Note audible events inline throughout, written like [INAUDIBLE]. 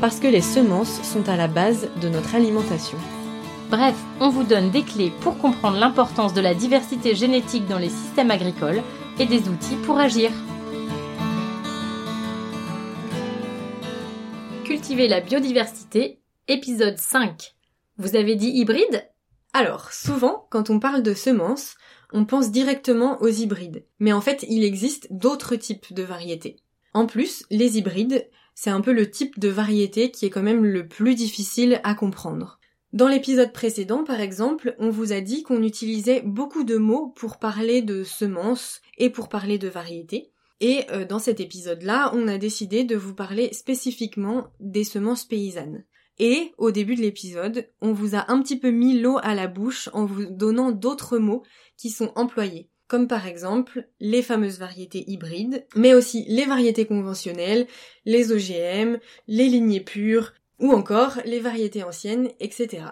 parce que les semences sont à la base de notre alimentation. Bref, on vous donne des clés pour comprendre l'importance de la diversité génétique dans les systèmes agricoles et des outils pour agir. Cultiver la biodiversité, épisode 5. Vous avez dit hybride? Alors, souvent, quand on parle de semences, on pense directement aux hybrides. Mais en fait, il existe d'autres types de variétés. En plus, les hybrides, c'est un peu le type de variété qui est quand même le plus difficile à comprendre. Dans l'épisode précédent, par exemple, on vous a dit qu'on utilisait beaucoup de mots pour parler de semences et pour parler de variétés. Et euh, dans cet épisode-là, on a décidé de vous parler spécifiquement des semences paysannes. Et au début de l'épisode, on vous a un petit peu mis l'eau à la bouche en vous donnant d'autres mots qui sont employés comme par exemple les fameuses variétés hybrides, mais aussi les variétés conventionnelles, les OGM, les lignées pures, ou encore les variétés anciennes, etc.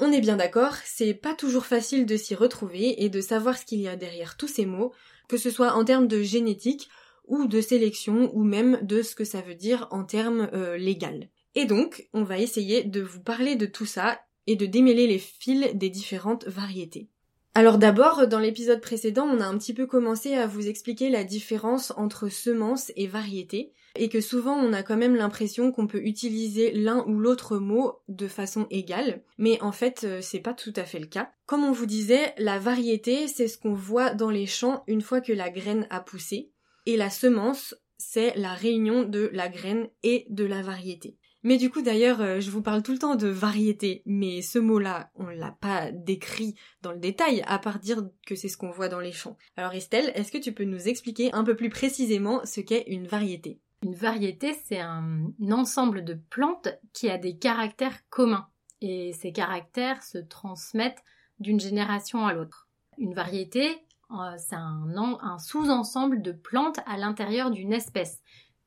On est bien d'accord, c'est pas toujours facile de s'y retrouver et de savoir ce qu'il y a derrière tous ces mots, que ce soit en termes de génétique ou de sélection ou même de ce que ça veut dire en termes euh, légal. Et donc, on va essayer de vous parler de tout ça et de démêler les fils des différentes variétés. Alors d'abord, dans l'épisode précédent, on a un petit peu commencé à vous expliquer la différence entre semences et variétés, et que souvent on a quand même l'impression qu'on peut utiliser l'un ou l'autre mot de façon égale, mais en fait euh, c'est pas tout à fait le cas. Comme on vous disait, la variété c'est ce qu'on voit dans les champs une fois que la graine a poussé, et la semence c'est la réunion de la graine et de la variété. Mais du coup, d'ailleurs, euh, je vous parle tout le temps de variété, mais ce mot-là, on l'a pas décrit dans le détail, à part dire que c'est ce qu'on voit dans les champs. Alors Estelle, est-ce que tu peux nous expliquer un peu plus précisément ce qu'est une variété? Une variété, c'est un ensemble de plantes qui a des caractères communs, et ces caractères se transmettent d'une génération à l'autre. Une variété, euh, c'est un, un sous-ensemble de plantes à l'intérieur d'une espèce.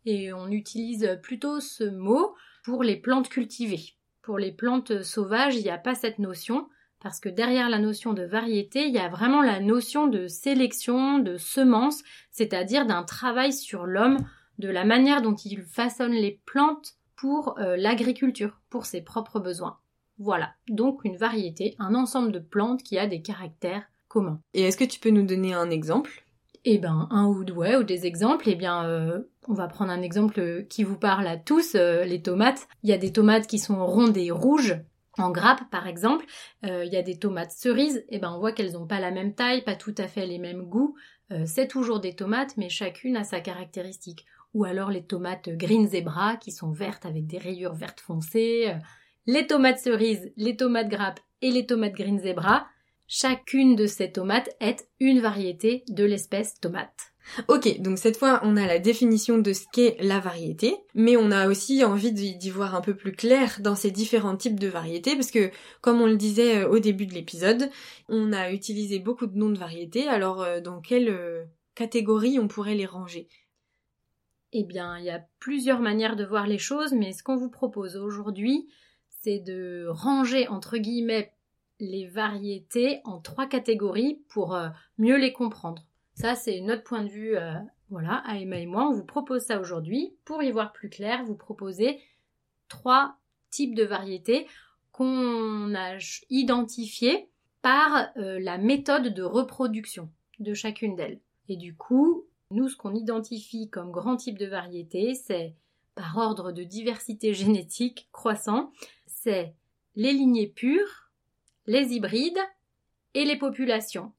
Et on utilise plutôt ce mot pour les plantes cultivées. Pour les plantes sauvages, il n'y a pas cette notion, parce que derrière la notion de variété, il y a vraiment la notion de sélection, de semence, c'est-à-dire d'un travail sur l'homme, de la manière dont il façonne les plantes pour euh, l'agriculture, pour ses propres besoins. Voilà, donc une variété, un ensemble de plantes qui a des caractères communs. Et est-ce que tu peux nous donner un exemple? Eh ben, un ou, ouais, ou des exemples, eh bien, euh, on va prendre un exemple qui vous parle à tous, euh, les tomates. Il y a des tomates qui sont rondes et rouges, en grappe par exemple. Euh, il y a des tomates cerises, eh ben, on voit qu'elles n'ont pas la même taille, pas tout à fait les mêmes goûts. c'est toujours des tomates, mais chacune a sa caractéristique. Ou alors les tomates green zebra, qui sont vertes avec des rayures vertes foncées. Les tomates cerises, les tomates grappes et les tomates green zebra, Chacune de ces tomates est une variété de l'espèce tomate. Ok, donc cette fois on a la définition de ce qu'est la variété, mais on a aussi envie d'y voir un peu plus clair dans ces différents types de variétés, parce que comme on le disait euh, au début de l'épisode, on a utilisé beaucoup de noms de variétés, alors euh, dans quelle euh, catégorie on pourrait les ranger? Eh bien, il y a plusieurs manières de voir les choses, mais ce qu'on vous propose aujourd'hui, c'est de ranger entre guillemets les variétés en trois catégories pour euh, mieux les comprendre. Ça, c'est notre point de vue. Euh, voilà, à Emma et moi, on vous propose ça aujourd'hui. Pour y voir plus clair, vous proposez trois types de variétés qu'on a identifiées par euh, la méthode de reproduction de chacune d'elles. Et du coup, nous, ce qu'on identifie comme grand type de variété, c'est par ordre de diversité génétique croissant, c'est les lignées pures, les hybrides et les populations.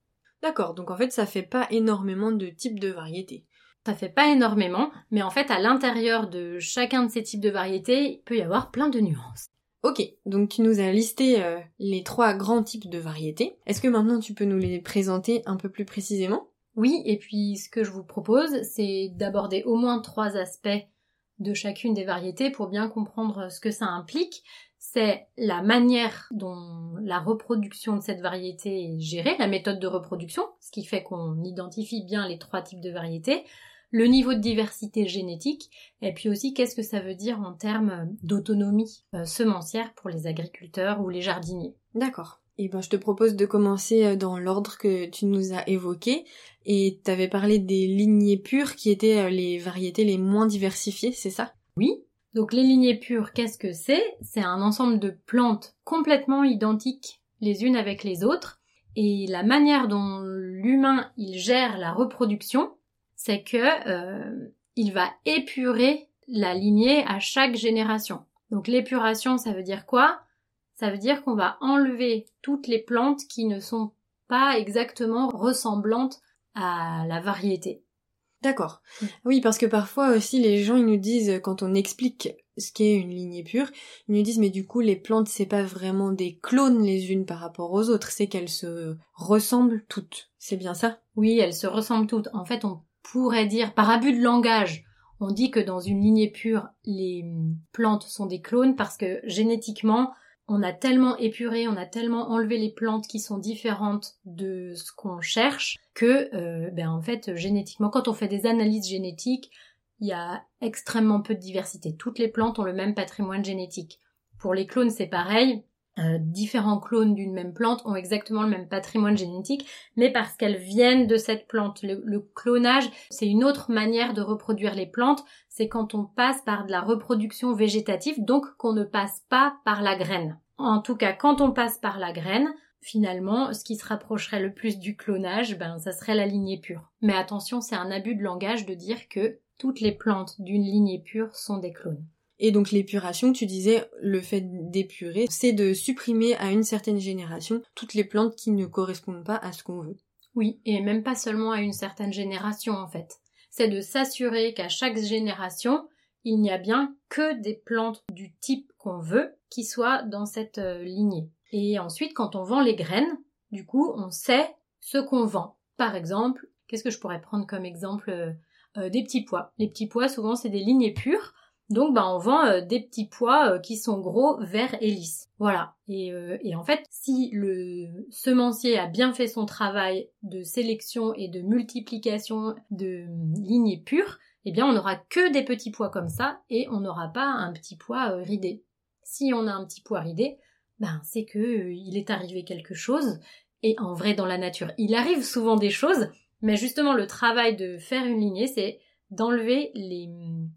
D'accord, donc en fait ça fait pas énormément de types de variétés. Ça fait pas énormément, mais en fait à l'intérieur de chacun de ces types de variétés, il peut y avoir plein de nuances. Ok, donc tu nous as listé euh, les trois grands types de variétés. Est-ce que maintenant tu peux nous les présenter un peu plus précisément? Oui, et puis ce que je vous propose, c'est d'aborder au moins trois aspects de chacune des variétés pour bien comprendre ce que ça implique. C'est la manière dont la reproduction de cette variété est gérée, la méthode de reproduction, ce qui fait qu'on identifie bien les trois types de variétés, le niveau de diversité génétique, et puis aussi qu'est-ce que ça veut dire en termes d'autonomie euh, semencière pour les agriculteurs ou les jardiniers. D'accord. Et eh ben, je te propose de commencer euh, dans l'ordre que tu nous as évoqué. Et tu avais parlé des lignées pures qui étaient euh, les variétés les moins diversifiées, c'est ça? Oui. Donc les lignées pures, qu'est-ce que c'est? C'est un ensemble de plantes complètement identiques les unes avec les autres. Et la manière dont l'humain il gère la reproduction, c'est que euh, il va épurer la lignée à chaque génération. Donc l'épuration, ça veut dire quoi? Ça veut dire qu'on va enlever toutes les plantes qui ne sont pas exactement ressemblantes à la variété. D'accord. Mm. Oui, parce que parfois aussi les gens ils nous disent quand on explique ce qu'est une lignée pure, ils nous disent mais du coup les plantes c'est pas vraiment des clones les unes par rapport aux autres, c'est qu'elles se ressemblent toutes. C'est bien ça? Oui, elles se ressemblent toutes. En fait, on pourrait dire par abus de langage, on dit que dans une lignée pure, les plantes sont des clones parce que génétiquement, on a tellement épuré, on a tellement enlevé les plantes qui sont différentes de ce qu'on cherche que, euh, ben en fait, génétiquement, quand on fait des analyses génétiques, il y a extrêmement peu de diversité. Toutes les plantes ont le même patrimoine génétique. Pour les clones, c'est pareil. Euh, différents clones d'une même plante ont exactement le même patrimoine génétique, mais parce qu'elles viennent de cette plante. Le, clonage, c'est une autre manière de reproduire les plantes, c'est quand on passe par de la reproduction végétative, donc qu'on ne passe pas par la graine. En tout cas, quand on passe par la graine, finalement, ce qui se rapprocherait le plus du clonage, ben, ça serait la lignée pure. Mais attention, c'est un abus de langage de dire que toutes les plantes d'une lignée pure sont des clones. Et donc l'épuration, tu disais, le fait d'épurer, c'est de supprimer à une certaine génération toutes les plantes qui ne correspondent pas à ce qu'on veut. Oui, et même pas seulement à une certaine génération en fait. C'est de s'assurer qu'à chaque génération, il n'y a bien que des plantes du type qu'on veut qui soient dans cette euh, lignée. Et ensuite, quand on vend les graines, du coup, on sait ce qu'on vend. Par exemple, qu'est-ce que je pourrais prendre comme exemple euh, euh, Des petits pois. Les petits pois, souvent, c'est des lignées pures. Donc, bah, on vend euh, des petits pois euh, qui sont gros, verts et lisses. Voilà. Et, euh, et, en fait, si le semencier a bien fait son travail de sélection et de multiplication de lignées pures, eh bien, on n'aura que des petits pois comme ça et on n'aura pas un petit pois ridé. Si on a un petit pois ridé, ben, c'est que il est arrivé quelque chose. Et en vrai, dans la nature, il arrive souvent des choses, mais justement, le travail de faire une lignée, c'est d'enlever les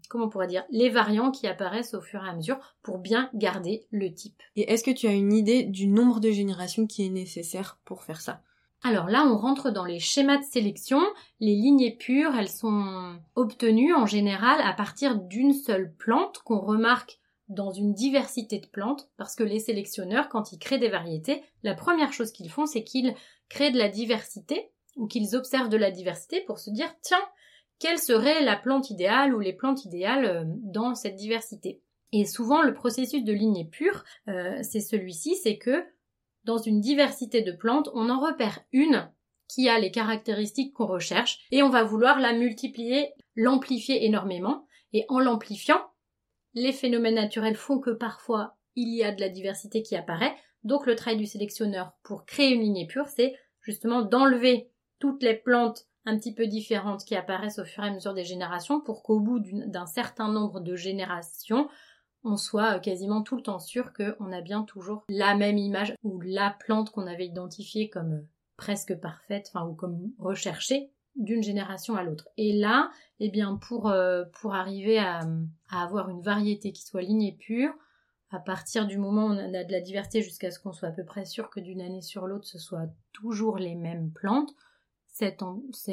comment on pourrait dire les variants qui apparaissent au fur et à mesure pour bien garder le type. Et est-ce que tu as une idée du nombre de générations qui est nécessaire pour faire ça? Alors là, on rentre dans les schémas de sélection. Les lignées pures, elles sont obtenues en général à partir d'une seule plante qu'on remarque dans une diversité de plantes, parce que les sélectionneurs, quand ils créent des variétés, la première chose qu'ils font, c'est qu'ils créent de la diversité, ou qu'ils observent de la diversité pour se dire, tiens, quelle serait la plante idéale ou les plantes idéales euh, dans cette diversité. Et souvent, le processus de lignée pure, euh, c'est celui-ci, c'est que dans une diversité de plantes, on en repère une qui a les caractéristiques qu'on recherche et on va vouloir la multiplier, l'amplifier énormément. Et en l'amplifiant, les phénomènes naturels font que parfois il y a de la diversité qui apparaît. Donc le travail du sélectionneur pour créer une lignée pure, c'est justement d'enlever toutes les plantes un petit peu différentes qui apparaissent au fur et à mesure des générations pour qu'au bout d'un certain nombre de générations, on soit euh, quasiment tout le temps sûr qu'on a bien toujours la même image ou la plante qu'on avait identifiée comme euh, presque parfaite, enfin ou comme recherchée d'une génération à l'autre. Et là, eh bien pour, euh, arriver à, à, avoir une variété qui soit lignée pure, à partir du moment où on a de la diversité jusqu'à ce qu'on soit à peu près sûr que d'une année sur l'autre ce soit toujours les mêmes plantes, c'est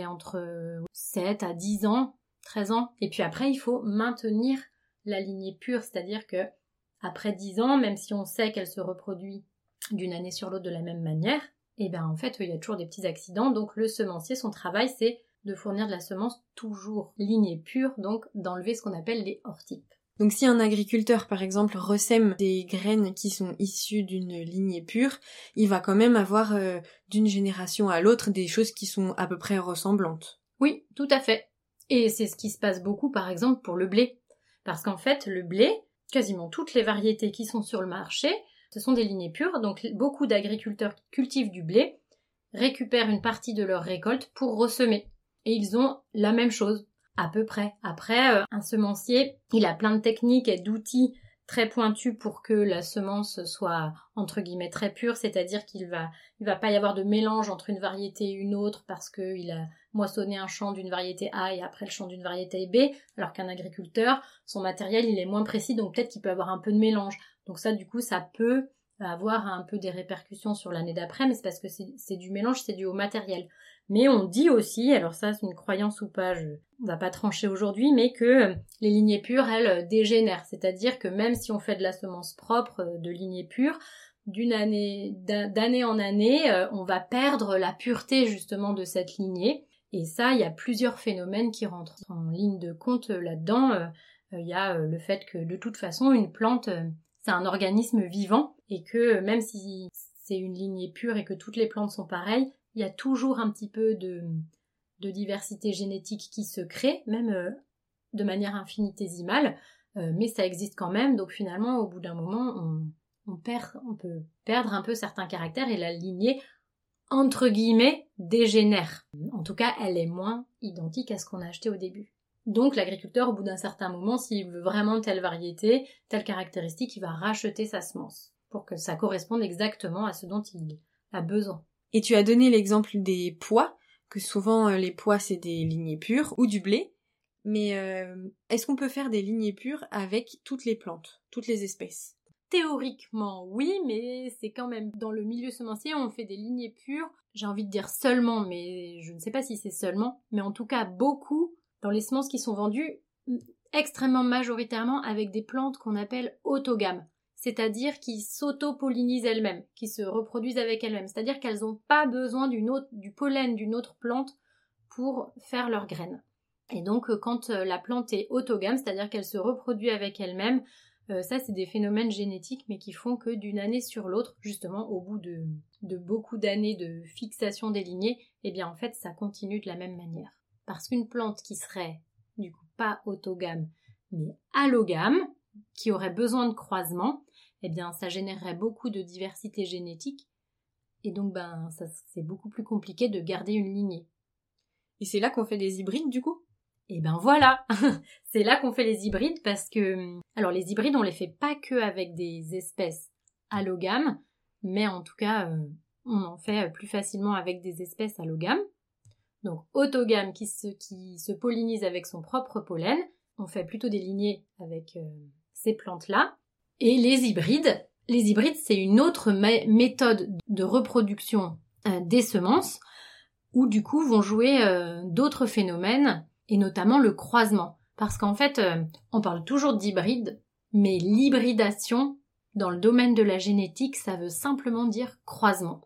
entre 7 à 10 ans, 13 ans. Et puis après, il faut maintenir la lignée pure, c'est-à-dire que après 10 ans, même si on sait qu'elle se reproduit d'une année sur l'autre de la même manière, et eh bien en fait, il y a toujours des petits accidents. Donc le semencier, son travail, c'est de fournir de la semence toujours lignée pure, donc d'enlever ce qu'on appelle les hors-types. Donc si un agriculteur par exemple ressème des graines qui sont issues d'une lignée pure, il va quand même avoir euh, d'une génération à l'autre des choses qui sont à peu près ressemblantes. Oui, tout à fait. Et c'est ce qui se passe beaucoup par exemple pour le blé. Parce qu'en fait le blé, quasiment toutes les variétés qui sont sur le marché, ce sont des lignées pures, donc beaucoup d'agriculteurs qui cultivent du blé récupèrent une partie de leur récolte pour ressemer. Et ils ont la même chose, à peu près. Après, euh, un semencier, il a plein de techniques et d'outils très pointus pour que la semence soit entre guillemets très pure, c'est-à-dire qu'il va il va pas y avoir de mélange entre une variété et une autre parce qu'il a moissonné un champ d'une variété A et après le champ d'une variété B, alors qu'un agriculteur, son matériel il est moins précis, donc peut-être qu'il peut avoir un peu de mélange. Donc ça du coup ça peut avoir un peu des répercussions sur l'année d'après, mais c'est parce que c'est du mélange, c'est dû au matériel. Mais on dit aussi, alors ça c'est une croyance ou pas, je, on va pas trancher aujourd'hui, mais que euh, les lignées pures, elles, euh, dégénèrent. C'est-à-dire que même si on fait de la semence propre euh, de lignées pures, d'une année, d'année en année, on va perdre la pureté justement de cette lignée. Et ça, il y a plusieurs phénomènes qui rentrent en ligne de compte là-dedans. Il y a le fait que de toute façon, une plante, c'est un organisme vivant et que même si c'est une lignée pure et que toutes les plantes sont pareilles, il y a toujours un petit peu de, diversité génétique qui se crée, même euh, de manière infinitésimale, euh, mais ça existe quand même, donc finalement, au bout d'un moment, on, on peut perdre un peu certains caractères et la lignée, entre guillemets, dégénère. En tout cas, elle est moins identique à ce qu'on a acheté au début. Donc l'agriculteur, au bout d'un certain moment, s'il veut vraiment telle variété, telle caractéristique, il va racheter sa semence pour que ça corresponde exactement à ce dont il a besoin. Et tu as donné l'exemple des pois, que souvent euh, les pois c'est des lignées pures ou du blé. Mais euh, est-ce qu'on peut faire des lignées pures avec toutes les plantes, toutes les espèces? Théoriquement, oui, mais c'est quand même dans le milieu semencier, on fait des lignées pures. J'ai envie de dire seulement, mais je ne sais pas si c'est seulement, mais en tout cas beaucoup dans les semences qui sont vendues extrêmement majoritairement avec des plantes qu'on appelle autogames c'est-à-dire qui s'auto-pollinisent elles-mêmes, qui se reproduisent avec elles-mêmes, c'est-à-dire qu'elles n'ont pas besoin du pollen d'une autre plante pour faire leurs graines. Et donc euh, quand euh, la plante est autogame, c'est-à-dire qu'elle se reproduit avec elle-même, euh, ça c'est des phénomènes génétiques mais qui font que d'une année sur l'autre, justement au bout de, de beaucoup d'années de fixation des lignées, eh bien en fait ça continue de la même manière. Parce qu'une plante qui serait du coup pas autogame mais allogame, qui aurait besoin de croisement, eh bien, ça générerait beaucoup de diversité génétique. Et donc, ben, ça, c'est beaucoup plus compliqué de garder une lignée. Et c'est là qu'on fait des hybrides, du coup? Eh ben voilà, [LAUGHS] c'est là qu'on fait les hybrides parce que, alors les hybrides, on les fait pas que avec des espèces allogames, mais en tout cas, euh, on en fait plus facilement avec des espèces allogames. Donc autogames qui se, qui se pollinisent avec son propre pollen. On fait plutôt des lignées avec euh, ces plantes-là. Et les hybrides, les hybrides, c'est une autre méthode de reproduction euh, des semences où du coup vont jouer euh, d'autres phénomènes et notamment le croisement. Parce qu'en fait, euh, on parle toujours d'hybride, mais l'hybridation dans le domaine de la génétique, ça veut simplement dire croisement.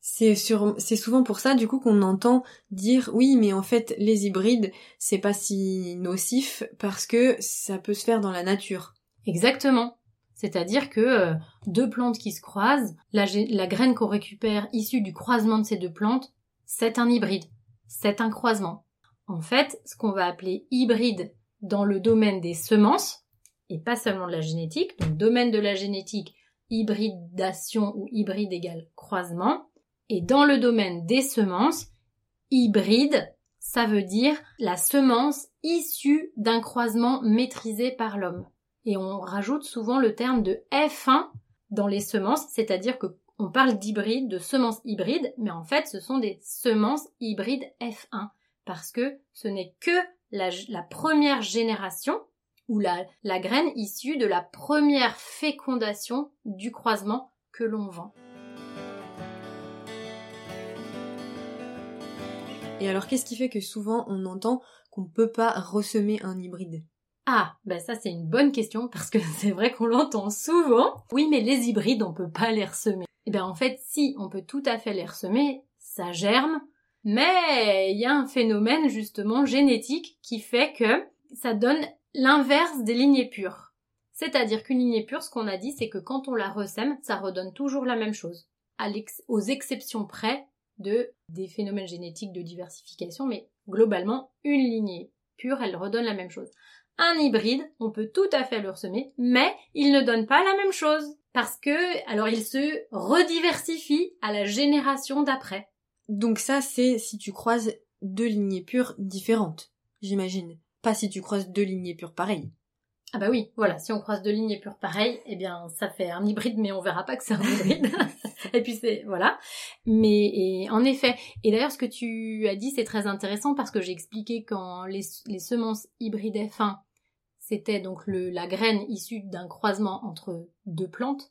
C'est c'est souvent pour ça du coup qu'on entend dire oui mais en fait les hybrides c'est pas si nocif parce que ça peut se faire dans la nature. Exactement. C'est-à-dire que euh, deux plantes qui se croisent, la, graine qu'on récupère issue du croisement de ces deux plantes, c'est un hybride, c'est un croisement. En fait, ce qu'on va appeler hybride dans le domaine des semences, et pas seulement de la génétique, donc domaine de la génétique, hybridation ou hybride égale croisement, et dans le domaine des semences, hybride, ça veut dire la semence issue d'un croisement maîtrisé par l'homme et on rajoute souvent le terme de F1 dans les semences, c'est-à-dire que on parle d'hybride, de semences hybrides, mais en fait ce sont des semences hybrides F1 parce que ce n'est que la, première génération ou la, la graine issue de la première fécondation du croisement que l'on vend. Et alors qu'est-ce qui fait que souvent on entend qu'on ne peut pas ressemer un hybride? Ah, ben ça c'est une bonne question parce que [LAUGHS] c'est vrai qu'on l'entend souvent. Oui, mais les hybrides, on peut pas les ressemer. Eh bien en fait, si, on peut tout à fait les ressemer, ça germe, mais il y a un phénomène justement génétique qui fait que ça donne l'inverse des lignées pures. C'est-à-dire qu'une lignée pure, ce qu'on a dit, c'est que quand on la ressème, ça redonne toujours la même chose, aux exceptions près de des phénomènes génétiques de diversification, mais globalement, une lignée pure, elle redonne la même chose. Un hybride, on peut tout à fait le ressemer, mais il ne donne pas la même chose. Parce que, alors il se rediversifie à la génération d'après. Donc ça, c'est si tu croises deux lignées pures différentes, j'imagine. Pas si tu croises deux lignées pures pareilles. Ah bah oui, voilà, si on croise deux lignées pures pareilles, eh bien ça fait un hybride, mais on verra pas que c'est un [LAUGHS] hybride. et puis c'est voilà. Mais et, en effet, et d'ailleurs ce que tu as dit c'est très intéressant parce que j'ai expliqué quand les, les semences hybrides F1 c'était donc le, la graine issue d'un croisement entre deux plantes,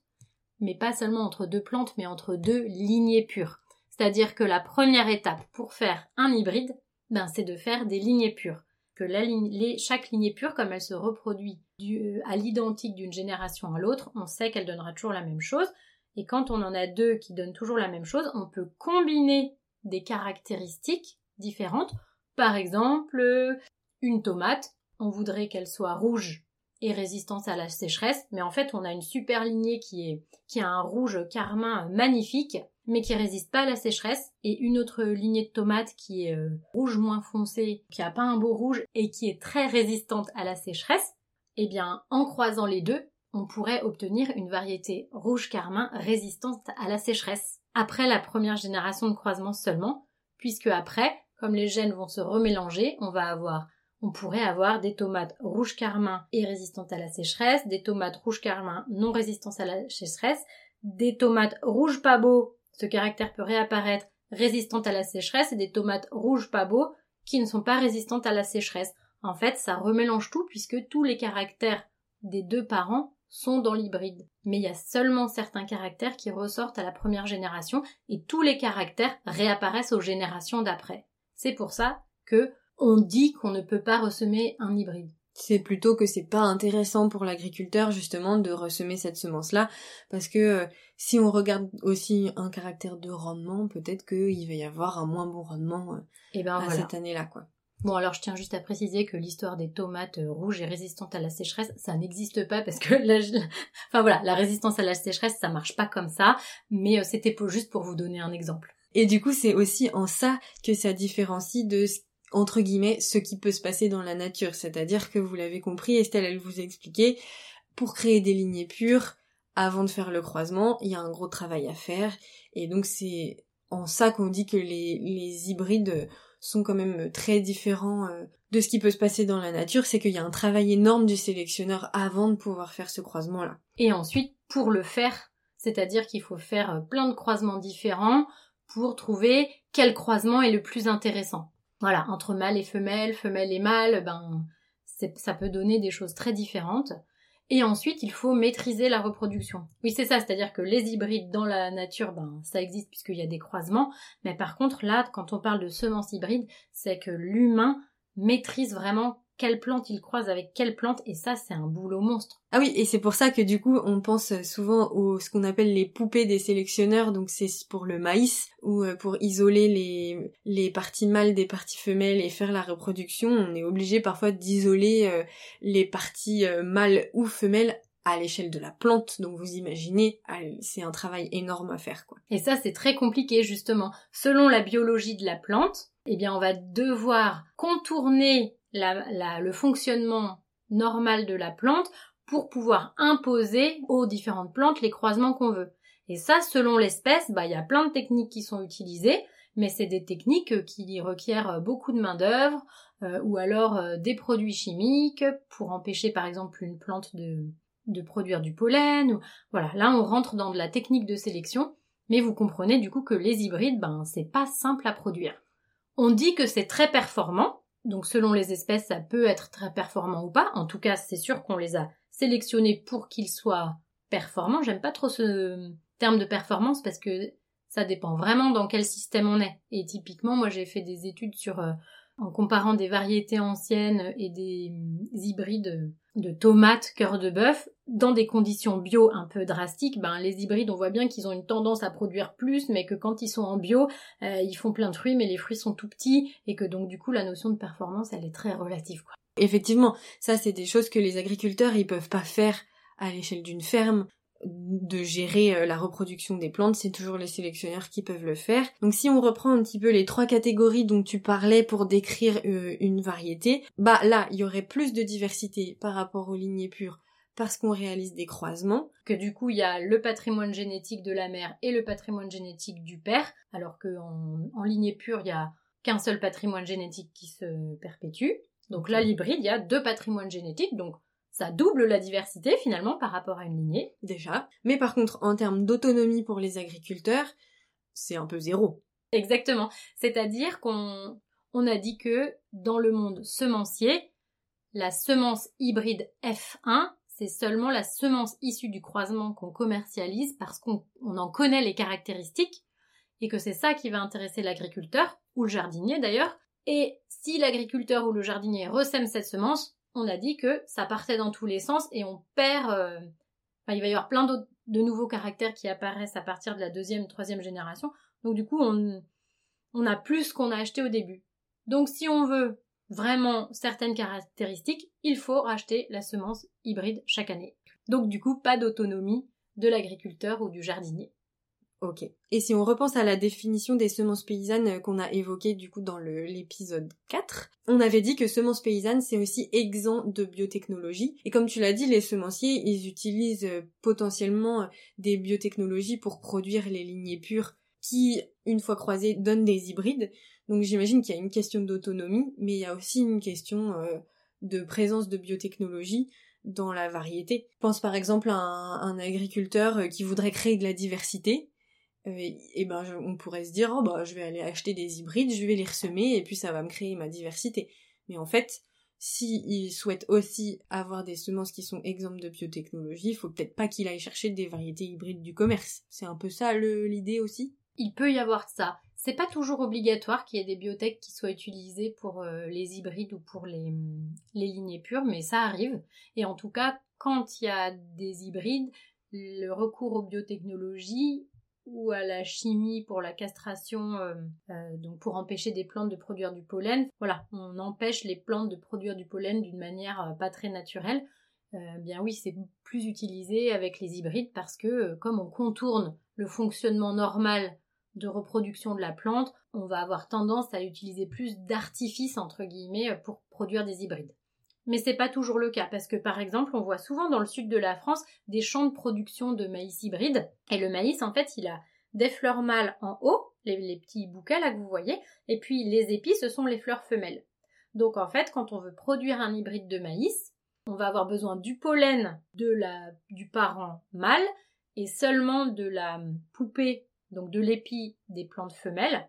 mais pas seulement entre deux plantes, mais entre deux lignées pures. C'est-à-dire que la première étape pour faire un hybride, ben, c'est de faire des lignées pures. Que la les, chaque lignée pure, comme elle se reproduit euh, à l'identique d'une génération à l'autre, on sait qu'elle donnera toujours la même chose. Et quand on en a deux qui donnent toujours la même chose, on peut combiner des caractéristiques différentes. Par exemple, une tomate on voudrait qu'elle soit rouge et résistante à la sécheresse, mais en fait on a une super lignée qui est qui a un rouge carmin magnifique, mais qui résiste pas à la sécheresse, et une autre lignée de tomates qui est euh, rouge moins foncé, qui a pas un beau rouge et qui est très résistante à la sécheresse. Eh bien, en croisant les deux, on pourrait obtenir une variété rouge carmin résistante à la sécheresse. Après la première génération de croisement seulement, puisque après, comme les gènes vont se remélanger, on va avoir on pourrait avoir des tomates rouges carmin et résistantes à la sécheresse, des tomates rouges carmin non résistantes à la sécheresse, des tomates rouges pas beaux, ce caractère peut réapparaître, résistantes à la sécheresse, et des tomates rouges pas beaux qui ne sont pas résistantes à la sécheresse. En fait, ça remélange tout puisque tous les caractères des deux parents sont dans l'hybride. Mais il y a seulement certains caractères qui ressortent à la première génération et tous les caractères réapparaissent aux générations d'après. C'est pour ça que on dit qu'on ne peut pas ressemer un hybride. C'est plutôt que c'est pas intéressant pour l'agriculteur justement de ressemer cette semence-là, parce que euh, si on regarde aussi un caractère de rendement, peut-être qu'il va y avoir un moins bon rendement euh, eh ben, à cette année-là, quoi. Bon, alors je tiens juste à préciser que l'histoire des tomates euh, rouges et résistantes à la sécheresse, ça n'existe pas parce que [LAUGHS] enfin voilà, la résistance à la sécheresse, ça marche pas comme ça, mais c'était juste pour vous donner un exemple. Et du coup, c'est aussi en ça que ça différencie de entre guillemets, ce qui peut se passer dans la nature. C'est-à-dire que vous l'avez compris, Estelle, elle vous a expliqué, pour créer des lignées pures, avant de faire le croisement, il y a un gros travail à faire. Et donc c'est en ça qu'on dit que les hybrides sont quand même très différents euh, de ce qui peut se passer dans la nature, c'est qu'il y a un travail énorme du sélectionneur avant de pouvoir faire ce croisement-là. Et ensuite, pour le faire, c'est-à-dire qu'il faut faire euh, plein de croisements différents pour trouver quel croisement est le plus intéressant. Voilà, entre mâle et femelle, femelle et mâle, ben, ça peut donner des choses très différentes. Et ensuite, il faut maîtriser la reproduction. Oui, c'est ça, c'est-à-dire que les hybrides dans la nature, ben, ça existe puisqu'il y a des croisements. Mais par contre, là, quand on parle de semences hybrides, c'est que l'humain maîtrise vraiment quelle plante il croise avec quelle plante et ça c'est un boulot monstre. Ah oui, et c'est pour ça que du coup on pense souvent aux ce qu'on appelle les poupées des sélectionneurs, donc c'est pour le maïs ou euh, pour isoler les les parties mâles des parties femelles et faire la reproduction, on est obligé parfois d'isoler euh, les parties euh, mâles ou femelles à l'échelle de la plante, donc vous imaginez, ah, c'est un travail énorme à faire quoi. Et ça c'est très compliqué justement. Selon la biologie de la plante, eh bien on va devoir contourner le fonctionnement normal de la plante pour pouvoir imposer aux différentes plantes les croisements qu'on veut. Et ça, selon l'espèce, bah, il y a plein de techniques qui sont utilisées, mais c'est des techniques qui requièrent beaucoup de main d'œuvre, euh, ou alors euh, des produits chimiques pour empêcher par exemple une plante de, de produire du pollen. Voilà, là on rentre dans de la technique de sélection, mais vous comprenez du coup que les hybrides, ben c'est pas simple à produire. On dit que c'est très performant, donc selon les espèces, ça peut être très performant ou pas. En tout cas, c'est sûr qu'on les a sélectionnés pour qu'ils soient performants. J'aime pas trop ce terme de performance parce que ça dépend vraiment dans quel système on est. Et typiquement, moi j'ai fait des études sur euh, en comparant des variétés anciennes et des hybrides de tomates cœur de bœuf dans des conditions bio un peu drastiques, ben les hybrides on voit bien qu'ils ont une tendance à produire plus, mais que quand ils sont en bio, euh, ils font plein de fruits, mais les fruits sont tout petits et que donc du coup la notion de performance elle est très relative quoi. Effectivement, ça c'est des choses que les agriculteurs ils peuvent pas faire à l'échelle d'une ferme de gérer euh, la reproduction des plantes, c'est toujours les sélectionneurs qui peuvent le faire. Donc si on reprend un petit peu les trois catégories dont tu parlais pour décrire euh, une variété, bah là, il y aurait plus de diversité par rapport aux lignées pures parce qu'on réalise des croisements. Que du coup, il y a le patrimoine génétique de la mère et le patrimoine génétique du père, alors qu'en en lignée pure, il y a qu'un seul patrimoine génétique qui se perpétue. Donc là, l'hybride, il y a deux patrimoines génétiques, donc ça double la diversité finalement par rapport à une lignée. Déjà. Mais par contre, en termes d'autonomie pour les agriculteurs, c'est un peu zéro. Exactement. C'est-à-dire qu'on on a dit que dans le monde semencier, la semence hybride F1, c'est seulement la semence issue du croisement qu'on commercialise parce qu'on en connaît les caractéristiques et que c'est ça qui va intéresser l'agriculteur, ou le jardinier d'ailleurs. Et si l'agriculteur ou le jardinier ressème cette semence, on a dit que ça partait dans tous les sens et on perd. Euh, il va y avoir plein d'autres de nouveaux caractères qui apparaissent à partir de la deuxième, troisième génération. Donc du coup, on, on a plus qu'on a acheté au début. Donc si on veut vraiment certaines caractéristiques, il faut racheter la semence hybride chaque année. Donc du coup, pas d'autonomie de l'agriculteur ou du jardinier. Ok. Et si on repense à la définition des semences paysannes euh, qu'on a évoquées du coup dans l'épisode 4, on avait dit que semences paysannes c'est aussi exempt de biotechnologie. Et comme tu l'as dit, les semenciers, ils utilisent euh, potentiellement euh, des biotechnologies pour produire les lignées pures qui, une fois croisées, donnent des hybrides. Donc j'imagine qu'il y a une question d'autonomie, mais il y a aussi une question de présence de biotechnologie dans la variété. Pense par exemple à un agriculteur qui voudrait créer de la diversité et ben on pourrait se dire oh bah je vais aller acheter des hybrides, je vais les ressemer et puis ça va me créer ma diversité. Mais en fait, s'il souhaite aussi avoir des semences qui sont exemples de biotechnologie, il faut peut-être pas qu'il aille chercher des variétés hybrides du commerce. C'est un peu ça l'idée aussi? Il peut y avoir ça. C'est pas toujours obligatoire qu'il y ait des biotech qui soient utilisées pour euh, les hybrides ou pour les, les lignées pures, mais ça arrive. Et en tout cas, quand il y a des hybrides, le recours aux biotechnologies ou à la chimie pour la castration, euh, euh, donc pour empêcher des plantes de produire du pollen. Voilà, on empêche les plantes de produire du pollen d'une manière euh, pas très naturelle. bien oui, c'est plus utilisé avec les hybrides parce que comme on contourne le fonctionnement normal de reproduction de la plante, on va avoir tendance à utiliser plus d'artifices entre guillemets pour produire des hybrides. Mais c'est pas toujours le cas parce que par exemple, on voit souvent dans le sud de la France des champs de production de maïs hybride et le maïs en fait, il a des fleurs mâles en haut, les, petits bouquets là que vous voyez, et puis les épis ce sont les fleurs femelles. Donc en fait, quand on veut produire un hybride de maïs, on va avoir besoin du pollen de la du parent mâle et seulement de la poupée, donc de l'épi des plantes femelles.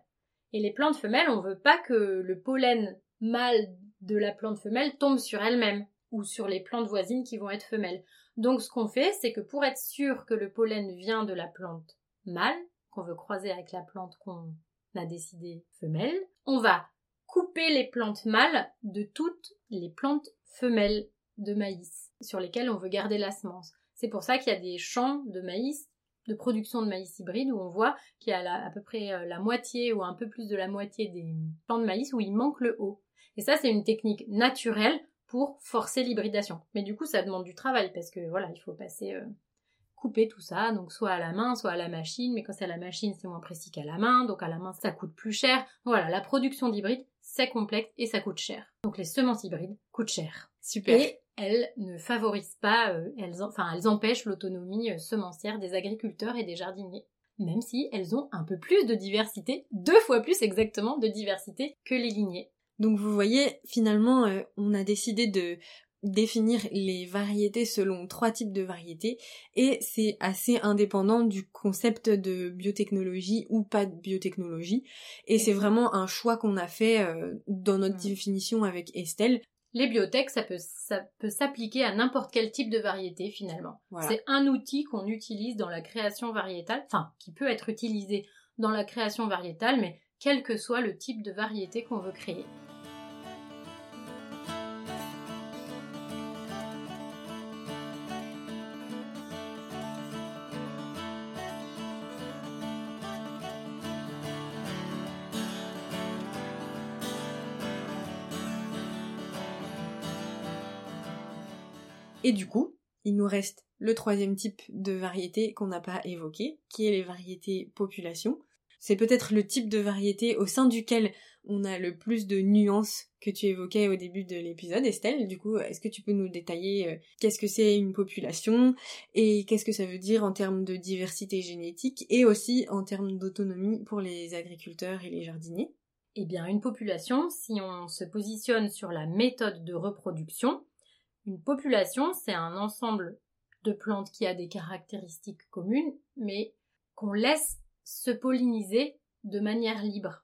Et les plantes femelles, on veut pas que le pollen mâle de la plante femelle tombe sur elle-même ou sur les plantes voisines qui vont être femelles. Donc ce qu'on fait, c'est que pour être sûr que le pollen vient de la plante mâle, qu'on veut croiser avec la plante qu'on a décidé femelle, on va couper les plantes mâles de toutes les plantes femelles de maïs sur lesquelles on veut garder la semence. C'est pour ça qu'il y a des champs de maïs, de production de maïs hybride, où on voit qu'il y a à peu près euh, la moitié ou un peu plus de la moitié des plants de maïs où il manque le haut. Et ça, c'est une technique naturelle pour forcer l'hybridation. Mais du coup, ça demande du travail parce que voilà, il faut passer euh, couper tout ça, donc soit à la main, soit à la machine. Mais quand c'est à la machine, c'est moins précis qu'à la main, donc à la main, ça coûte plus cher. Voilà, la production d'hybrides, c'est complexe et ça coûte cher. Donc les semences hybrides coûtent cher. Super. Et elles ne favorisent pas, euh, elles, enfin, elles empêchent l'autonomie euh, semencière des agriculteurs et des jardiniers même si elles ont un peu plus de diversité, deux fois plus exactement de diversité que les lignées. Donc vous voyez, finalement, euh, on a décidé de définir les variétés selon trois types de variétés et c'est assez indépendant du concept de biotechnologie ou pas de biotechnologie et c'est vraiment un choix qu'on a fait dans notre mm. définition avec Estelle. Les biotech, ça peut, ça peut s'appliquer à n'importe quel type de variété finalement. C'est un outil qu'on utilise dans la création variétale, enfin qui peut être utilisé dans la création variétale, mais quel que soit le type de variété qu'on veut créer. Et du coup, il nous reste le troisième type de variété qu'on n'a pas évoqué, qui est les variétés population. C'est peut-être le type de variété au sein duquel on a le plus de nuances que tu évoquais au début de l'épisode, Estelle. Du coup, est-ce que tu peux nous détailler euh, qu'est-ce que c'est une population et qu'est-ce que ça veut dire en termes de diversité génétique et aussi en termes d'autonomie pour les agriculteurs et les jardiniers? Eh bien, une population, si on se positionne sur la méthode de reproduction, une population, c'est un ensemble de plantes qui a des caractéristiques communes, mais qu'on laisse se polliniser de manière libre.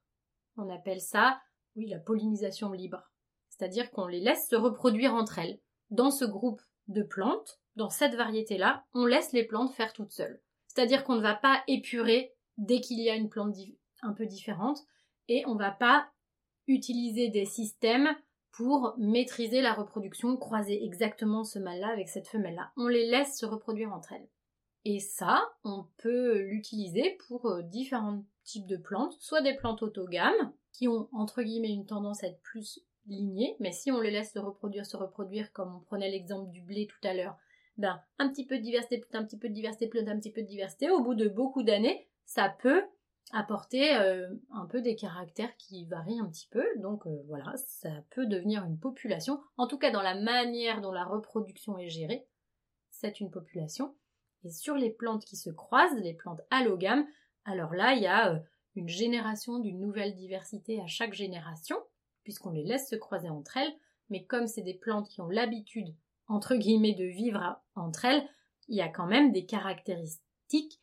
On appelle ça, oui, la pollinisation libre. C'est-à-dire qu'on les laisse se reproduire entre elles. Dans ce groupe de plantes, dans cette variété-là, on laisse les plantes faire toutes seules. C'est-à-dire qu'on ne va pas épurer dès qu'il y a une plante un peu différente et on ne va pas utiliser des systèmes pour maîtriser la reproduction, croiser exactement ce mâle-là avec cette femelle-là. On les laisse se reproduire entre elles. Et ça, on peut l'utiliser pour euh, différents types de plantes, soit des plantes autogames, qui ont entre guillemets une tendance à être plus lignées, mais si on les laisse se reproduire, se reproduire, comme on prenait l'exemple du blé tout à l'heure, ben un petit peu de diversité, un petit peu de diversité, un petit peu de diversité, au bout de beaucoup d'années, ça peut apporter euh, un peu des caractères qui varient un petit peu. Donc euh, voilà, ça peut devenir une population. En tout cas, dans la manière dont la reproduction est gérée, c'est une population. Et sur les plantes qui se croisent, les plantes allogames, alors là, il y a euh, une génération d'une nouvelle diversité à chaque génération, puisqu'on les laisse se croiser entre elles. Mais comme c'est des plantes qui ont l'habitude, entre guillemets, de vivre entre elles, il y a quand même des caractéristiques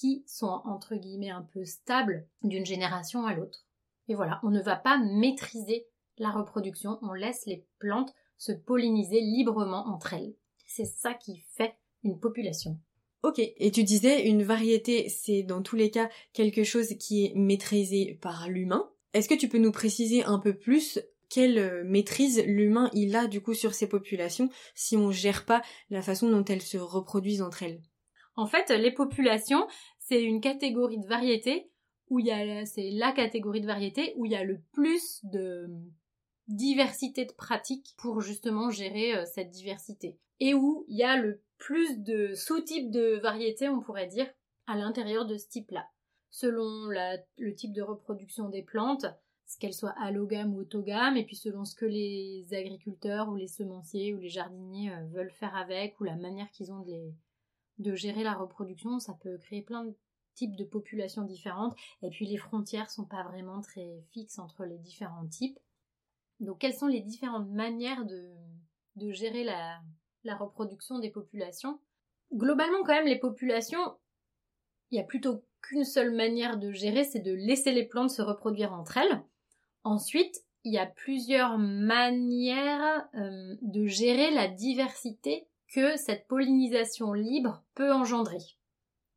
qui sont entre guillemets un peu stables d'une génération à l'autre. Et voilà, on ne va pas maîtriser la reproduction, on laisse les plantes se polliniser librement entre elles. C'est ça qui fait une population. Ok, et tu disais une variété, c'est dans tous les cas quelque chose qui est maîtrisé par l'humain. Est-ce que tu peux nous préciser un peu plus quelle euh, maîtrise l'humain il a du coup sur ces populations si on gère pas la façon dont elles se reproduisent entre elles? En fait, les populations, c'est une catégorie de variétés où il y a, c'est la catégorie de variétés où il y a le plus de diversité de pratiques pour justement gérer euh, cette diversité. Et où il y a le plus de sous-types de variétés, on pourrait dire, à l'intérieur de ce type-là. Selon le type de reproduction des plantes, qu'elles soient allogames ou autogames, et puis selon ce que les agriculteurs ou les semenciers ou les jardiniers euh, veulent faire avec, ou la manière qu'ils ont de les, de gérer la reproduction, ça peut créer plein de types de populations différentes, et puis les frontières sont pas vraiment très fixes entre les différents types. Donc quelles sont les différentes manières de, de gérer la, la reproduction des populations? Globalement quand même les populations, il y a plutôt qu'une seule manière de gérer, c'est de laisser les plantes se reproduire entre elles. Ensuite, il y a plusieurs manières euh, de gérer la diversité que cette pollinisation libre peut engendrer.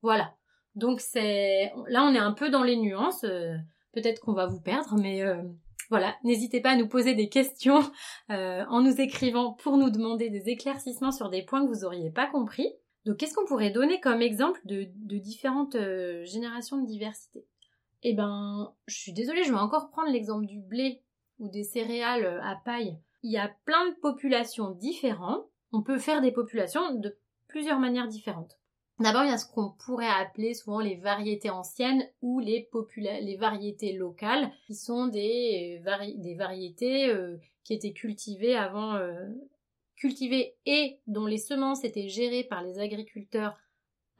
Voilà. Donc c'est là on est un peu dans les nuances. Euh, peut-être qu'on va vous perdre, mais euh, voilà. N'hésitez pas à nous poser des questions [LAUGHS] euh, en nous écrivant pour nous demander des éclaircissements sur des points que vous auriez pas compris. Donc qu'est-ce qu'on pourrait donner comme exemple de, de différentes générations de diversité? Eh ben, je suis désolée, je vais encore prendre l'exemple du blé ou des céréales à paille. Il y a plein de populations différentes on peut faire des populations de plusieurs manières différentes. D'abord, il y a ce qu'on pourrait appeler souvent les variétés anciennes ou les, variétés locales, qui sont des, des variétés euh, qui étaient cultivées avant, euh, cultivées et dont les semences étaient gérées par les agriculteurs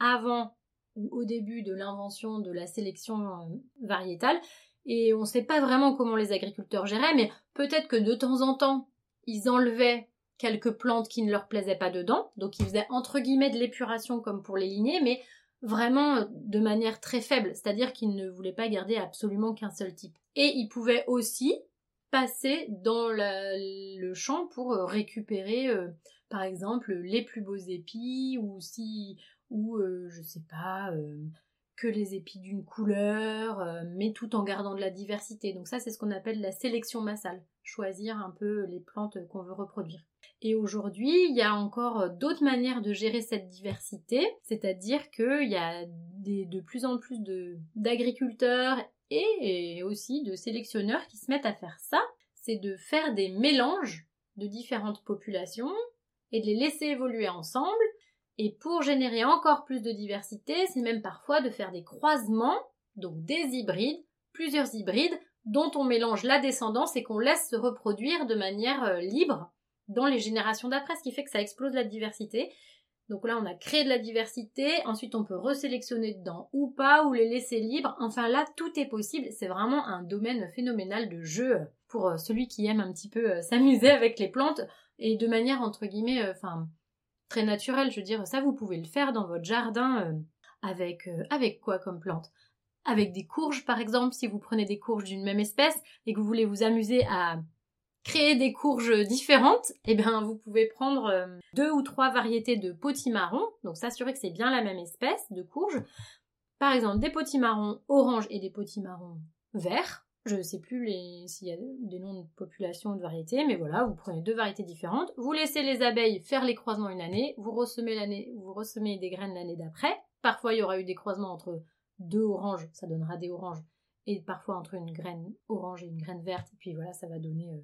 avant ou au début de l'invention de la sélection euh, variétale. Et on ne sait pas vraiment comment les agriculteurs géraient, mais peut-être que de temps en temps, ils enlevaient quelques plantes qui ne leur plaisaient pas dedans, donc ils faisaient entre guillemets de l'épuration comme pour les lignées, mais vraiment de manière très faible, c'est-à-dire qu'ils ne voulaient pas garder absolument qu'un seul type. Et ils pouvaient aussi passer dans le champ pour euh, récupérer euh, par exemple les plus beaux épis ou si ou euh, je sais pas que les épis d'une couleur, euh, mais tout en gardant de la diversité. Donc ça, c'est ce qu'on appelle la sélection massale, choisir un peu les plantes qu'on veut reproduire. Et aujourd'hui, il y a encore d'autres manières de gérer cette diversité, c'est-à-dire qu'il y a de plus en plus d'agriculteurs et aussi de sélectionneurs qui se mettent à faire ça, c'est de faire des mélanges de différentes populations et de les laisser évoluer ensemble. Et pour générer encore plus de diversité, c'est même parfois de faire des croisements, donc des hybrides, plusieurs hybrides, dont on mélange la descendance et qu'on laisse se reproduire de manière euh, libre dans les générations d'après, ce qui fait que ça explose la diversité. Donc là, on a créé de la diversité, ensuite on peut resélectionner dedans ou pas, ou les laisser libres. Enfin là, tout est possible. C'est vraiment un domaine phénoménal de jeu pour euh, celui qui aime un petit peu euh, s'amuser avec les plantes et de manière entre guillemets, enfin très naturelle. Je veux dire, ça vous pouvez le faire dans votre jardin avec avec quoi comme plante? Avec des courges par exemple, si vous prenez des courges d'une même espèce et que vous voulez vous amuser à créer des courges différentes, eh bien vous pouvez prendre euh, deux ou trois variétés de potimarron, donc s'assurer que c'est bien la même espèce de courge. Par exemple, des potimarrons orange et des potimarrons verts. Je ne sais plus s'il y a des noms de population de variétés, mais voilà, vous prenez deux variétés différentes, vous laissez les abeilles faire les croisements une année, vous ressemez l'année, vous ressemez des graines l'année d'après. Parfois, il y aura eu des croisements entre deux oranges, ça donnera des oranges. Et parfois entre une graine orange et une graine verte, et puis voilà, ça va donner euh,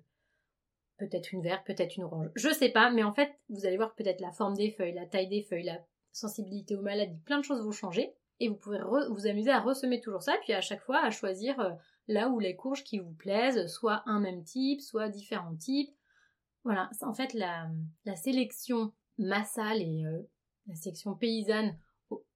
peut-être une verte, peut-être une orange. Je sais pas, mais en fait, vous allez voir peut-être la forme des feuilles, la taille des feuilles, la sensibilité aux maladies, plein de choses vont changer. Et vous pouvez vous amuser à ressemer toujours ça, puis à chaque fois à choisir euh, là où les courges qui vous plaisent, soit un même type, soit différents types. Voilà, en fait la, sélection massale et euh, la sélection paysanne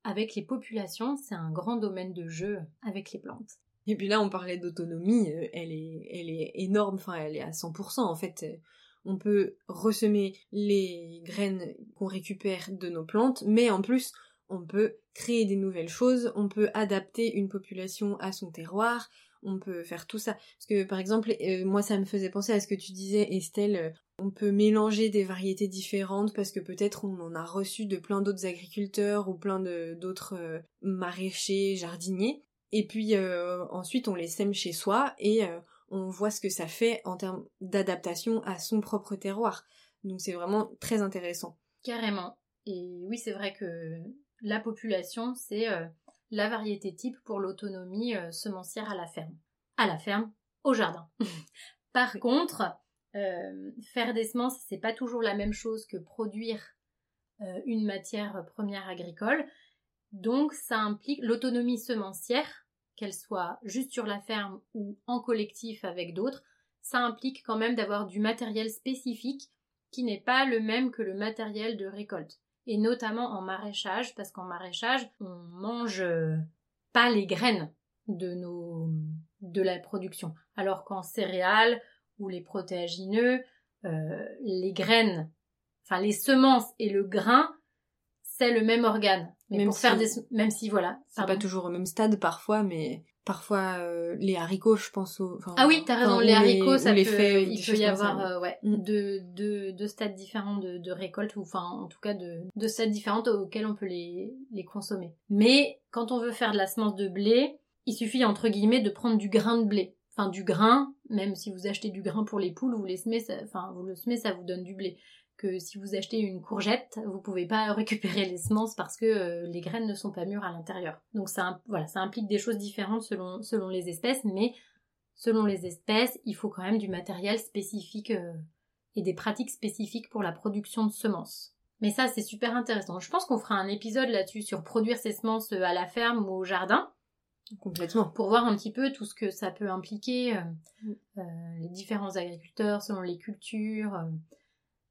avec les populations, c'est un grand domaine de jeu avec les plantes. Et puis là, on parlait d'autonomie, euh, elle est, elle est énorme, enfin, elle est à 100%. En fait, euh, on peut ressemer les graines qu'on récupère de nos plantes, mais en plus, on peut créer des nouvelles choses, on peut adapter une population à son terroir, on peut faire tout ça. Parce que par exemple, euh, moi ça me faisait penser à ce que tu disais Estelle, on peut mélanger des variétés différentes parce que peut-être on en a reçu de plein d'autres agriculteurs ou plein d'autres maraîchers, jardiniers. Et puis euh, ensuite on les sème chez soi et euh, on voit ce que ça fait en termes d'adaptation à son propre terroir. Donc c'est vraiment très intéressant. Carrément. Et oui, c'est vrai que la population, c'est la variété type pour l'autonomie semencière à la ferme. À la ferme, au jardin. [LAUGHS] Par contre, euh, faire des semences, c'est pas toujours la même chose que produire euh, une matière première agricole. Donc, ça implique l'autonomie semencière, qu'elle soit juste sur la ferme ou en collectif avec d'autres. Ça implique quand même d'avoir du matériel spécifique qui n'est pas le même que le matériel de récolte. Et notamment en maraîchage, parce qu'en maraîchage, on mange euh, pas les graines de nos de la production. Alors qu'en céréales, ou les protéagineux, euh, les graines, enfin les semences et le grain, c'est le même organe. Même si, faire des, même si voilà, c'est pas toujours au même stade parfois, mais parfois euh, les haricots, je pense au. ah oui, t'as raison, les haricots, ça peut, il peut y avoir euh, ouais, mm. deux, deux, deux, stades différents de, de récolte, ou enfin en tout cas de deux stades différents auxquels on peut les, les consommer. Mais quand on veut faire de la semence de blé, il suffit entre guillemets de prendre du grain de blé enfin du grain, même si vous achetez du grain pour les poules, vous les semez, ça, enfin vous le semez, ça vous donne du blé. Que si vous achetez une courgette, vous pouvez pas [LAUGHS] récupérer les semences parce que euh, les graines ne sont pas mûres à l'intérieur. Donc ça, voilà, ça implique des choses différentes selon, selon les espèces, mais selon les espèces, il faut quand même du matériel spécifique euh, et des pratiques spécifiques pour la production de semences. Mais ça, c'est super intéressant. Je pense qu'on fera un épisode là-dessus sur produire ses semences euh, à la ferme ou au jardin. Complètement. Pour voir un petit peu tout ce que ça peut impliquer, mm. euh, les différents agriculteurs selon les cultures.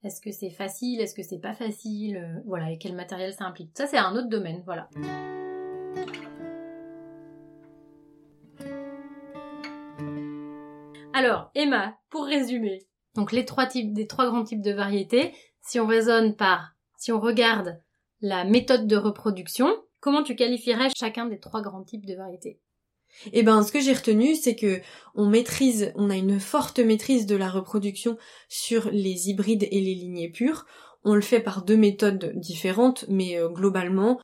Euh, est-ce que c'est facile, est-ce que c'est pas facile, voilà, et quel matériel ça implique. Ça, c'est un autre domaine, voilà. Alors, Emma, pour résumer, donc les trois types, des trois grands types de variétés, si on raisonne par, si on regarde la méthode de reproduction, Comment tu qualifierais chacun des trois grands types de variétés? Eh ben, ce que j'ai retenu, c'est que on maîtrise, on a une forte maîtrise de la reproduction sur les hybrides et les lignées pures. On le fait par deux méthodes différentes, mais euh, globalement,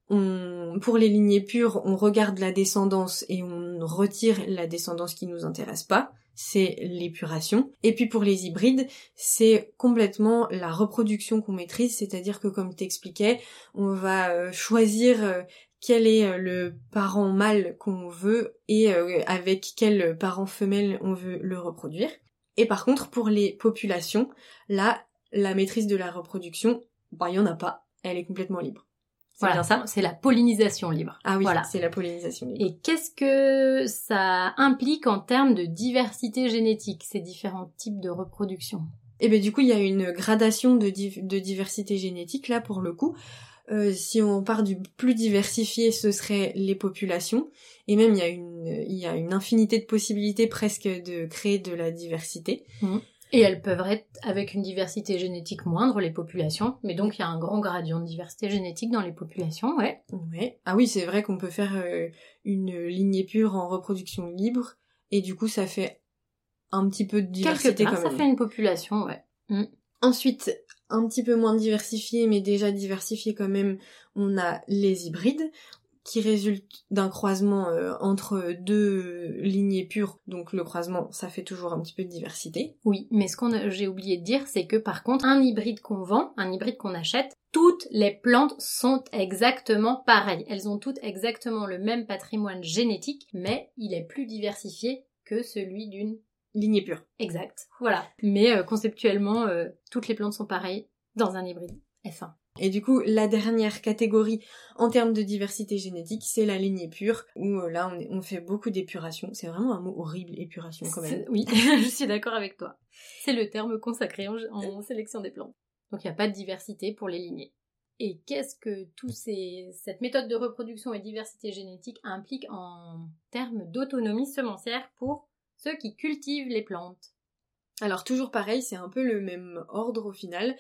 pour les lignées pures, on regarde la descendance et on retire la descendance qui nous intéresse pas c'est l'épuration. Et puis pour les hybrides, c'est complètement la reproduction qu'on maîtrise, c'est-à-dire que comme t'expliquais, on va euh, choisir euh, quel est euh, le parent mâle qu'on veut et euh, avec quel parent femelle on veut le reproduire. Et par contre, pour les populations, là, la maîtrise de la reproduction, bah, il y en a pas. Elle est complètement libre. C'est Voilà, bien ça? C'est la pollinisation libre. Ah oui, Voilà. c'est la pollinisation libre. Et qu'est-ce que ça implique en termes de diversité génétique, ces différents types de reproduction? Et ben du coup, il y a une gradation de, div- de diversité génétique là pour le coup. Euh, si on part du plus diversifié, ce serait les populations. Et même il y a une, il y a une infinité de possibilités presque de créer de la diversité. Et elles peuvent être avec une diversité génétique moindre, les populations. Mais donc il y a un grand gradient de diversité génétique dans les populations, ouais. Ouais. Ah oui, c'est vrai qu'on peut faire euh, une lignée pure en reproduction libre. Et du coup, ça fait un petit peu de diversité Quelque part, quand ça même. fait une population, ouais. Ensuite, un petit peu moins diversifié, mais déjà diversifié quand même, on a les hybrides, qui résultent d'un croisement euh, entre deux lignées pures. Donc le croisement, ça fait toujours un petit peu de diversité. Oui, mais ce qu'on j'ai oublié de dire, c'est que par contre, un hybride qu'on vend, un hybride qu'on achète, toutes les plantes sont exactement pareilles. Elles ont toutes exactement le même patrimoine génétique, mais il est plus diversifié que celui d'une Lignée pure. exacte. Voilà. Mais euh, conceptuellement, euh, toutes les plantes sont pareilles dans un hybride F1. Et du coup, la dernière catégorie en termes de diversité génétique, c'est la lignée pure, où euh, là, on, est- on fait beaucoup d'épuration. C'est vraiment un mot horrible, épuration quand même. Oui, [LAUGHS] je suis d'accord avec toi. C'est le terme consacré en, en sélection des plantes. Donc il n'y a pas de diversité pour les lignées. Et qu'est-ce que ces, cette méthode de reproduction et diversité génétique implique en termes d'autonomie semencière pour ceux qui cultivent les plantes Alors toujours pareil, c'est un peu le même ordre au final.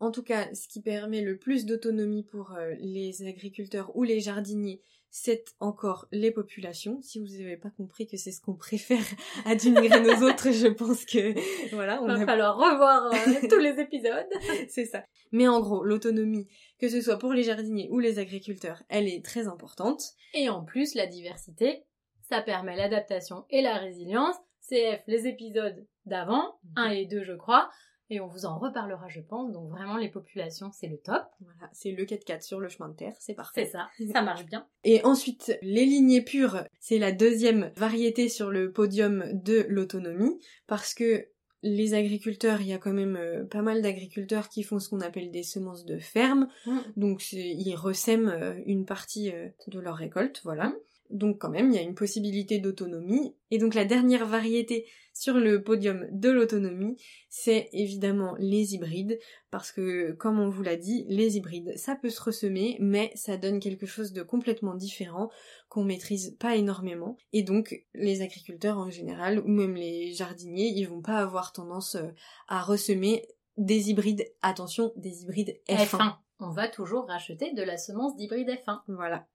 En tout cas, ce qui permet le plus d'autonomie pour euh, les agriculteurs ou les jardiniers, c'est encore les populations. Si vous n'avez pas compris que c'est ce qu'on [LAUGHS] préfère à d'une graine aux autres, je pense que voilà, on Il va a falloir revoir euh, [LAUGHS] tous les épisodes. [LAUGHS] c'est ça. Mais en gros, l'autonomie, que ce soit pour les jardiniers ou les agriculteurs, elle est très importante. Et en plus, la diversité, ça permet l'adaptation et la résilience. CF, les épisodes d'avant, 1 et 2 je crois, et on vous en reparlera je pense, donc vraiment les populations c'est le top. Voilà, c'est le 4x4 sur le chemin de terre, c'est parfait. C'est ça, ça marche bien. Et ensuite, les lignées pures, c'est la deuxième variété sur le podium de l'autonomie, parce que les agriculteurs, il y a quand même euh, pas mal d'agriculteurs qui font ce qu'on appelle des semences de ferme, donc c'est- ils ressèment euh, une partie euh, de leur récolte, voilà. Donc quand même, il y a une possibilité d'autonomie. Et donc la dernière variété sur le podium de l'autonomie, c'est évidemment les hybrides, parce que comme on vous l'a dit, les hybrides, ça peut se ressemer, mais ça donne quelque chose de complètement différent qu'on maîtrise pas énormément. Et donc les agriculteurs en général, ou même les jardiniers, ils vont pas avoir tendance euh, à ressemer des hybrides, attention, des hybrides F1. F1. On va toujours racheter de la semence d'hybride F1 Voilà.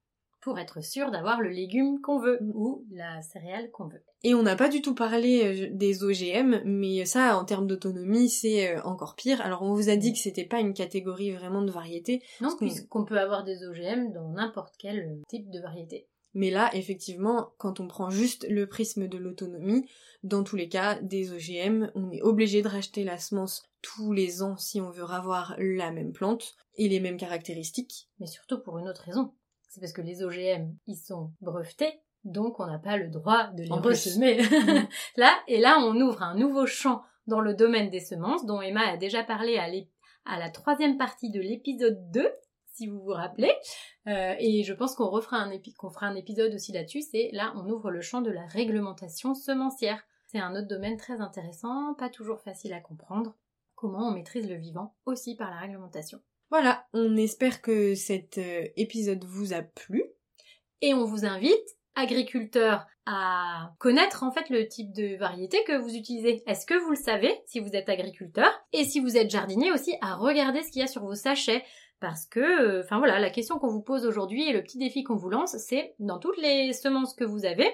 Pour être sûr d'avoir le légume qu'on veut Mm. ou la céréale qu'on veut. Et on n'a pas du tout parlé euh, des OGM, mais ça, en termes d'autonomie, c'est euh, encore pire. Alors, on vous a dit que c'était pas une catégorie vraiment de variété, Non, qu'on- puisqu'on peut avoir des OGM dans n'importe quel euh, type de variété. mais là, effectivement, quand on prend juste le prisme de l'autonomie, dans tous les cas, des OGM, on est obligé de racheter la semence tous les ans si on veut avoir la même plante et les mêmes caractéristiques. Mais surtout pour une autre raison. C'est parce que les OGM, ils sont brevetés, donc on n'a pas le droit de les En ressemer. [LAUGHS] [LAUGHS] là, et là, on ouvre un nouveau champ dans le domaine des semences, dont Emma a déjà parlé à, la troisième partie de l'épisode 2, si vous vous rappelez. Euh, et je pense qu'on refera un épi- fera un épisode aussi là-dessus, c'est là, on ouvre le champ de la réglementation semencière. C'est un autre domaine très intéressant, pas toujours facile à comprendre. Comment on maîtrise le vivant aussi par la réglementation. Voilà, on espère que cet euh, épisode vous a plu. Et on vous invite, agriculteurs, à connaître en fait le type de variété que vous utilisez. Est-ce que vous le savez si vous êtes agriculteur? Et si vous êtes jardinier aussi, à regarder ce qu'il y a sur vos sachets. Parce que, euh, enfin voilà, la question qu'on vous pose aujourd'hui et le petit défi qu'on vous lance, c'est dans toutes les semences que vous avez,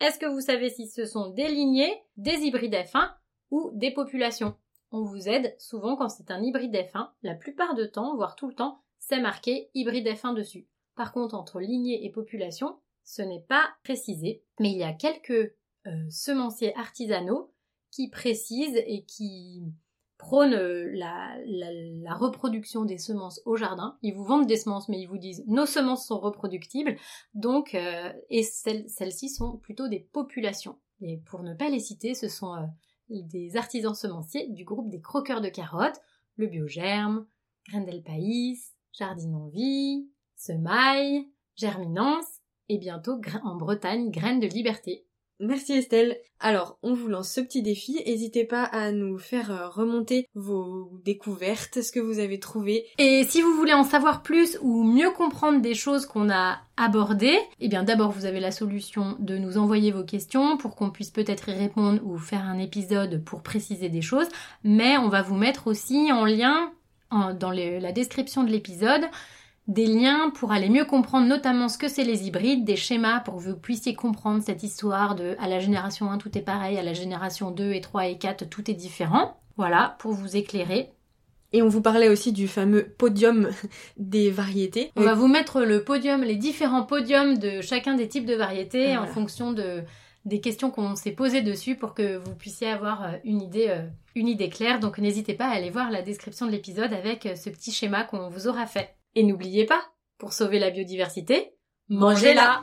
est-ce que vous savez si ce sont des lignées, des hybrides F1 ou des populations? On vous aide souvent quand c'est un hybride F1, la plupart du temps, voire tout le temps, c'est marqué hybride F1 dessus. Par contre, entre lignée et population, ce n'est pas précisé, mais il y a quelques euh, semenciers artisanaux qui précisent et qui prônent euh, la, reproduction des semences au jardin. Ils vous vendent des semences, mais ils vous disent nos semences sont reproductibles, donc euh, et celles- celles-ci sont plutôt des populations. Et pour ne pas les citer, ce sont des artisans semenciers du groupe des croqueurs de carottes, le Biogerme, Grendel Pays, Jardine en Vie, semailles, germinance et bientôt en Bretagne, graines de liberté. Merci Estelle. Alors, on vous lance ce petit défi. N'hésitez pas à nous faire euh, remonter vos découvertes, ce que vous avez trouvé. Et si vous voulez en savoir plus ou mieux comprendre des choses qu'on a abordées, eh bien d'abord vous avez la solution de nous envoyer vos questions pour qu'on puisse peut-être y répondre ou faire un épisode pour préciser des choses. Mais on va vous mettre aussi en lien dans la description de l'épisode des liens pour aller mieux comprendre notamment ce que c'est les hybrides, des schémas pour que vous puissiez comprendre cette histoire de à la génération 1 tout est pareil, à la génération 2 et 3 et 4 tout est différent. Voilà, pour vous éclairer. Et on vous parlait aussi du fameux podium [LAUGHS] des variétés. On va vous mettre le podium, les différents podiums de chacun des types de variétés en fonction de des questions qu'on s'est posées dessus pour que vous puissiez avoir euh, une idée, euh, une idée claire. Donc n'hésitez pas à aller voir la description de l'épisode avec euh, ce petit schéma qu'on vous aura fait. Et n'oubliez pas, pour sauver la biodiversité, mangez-la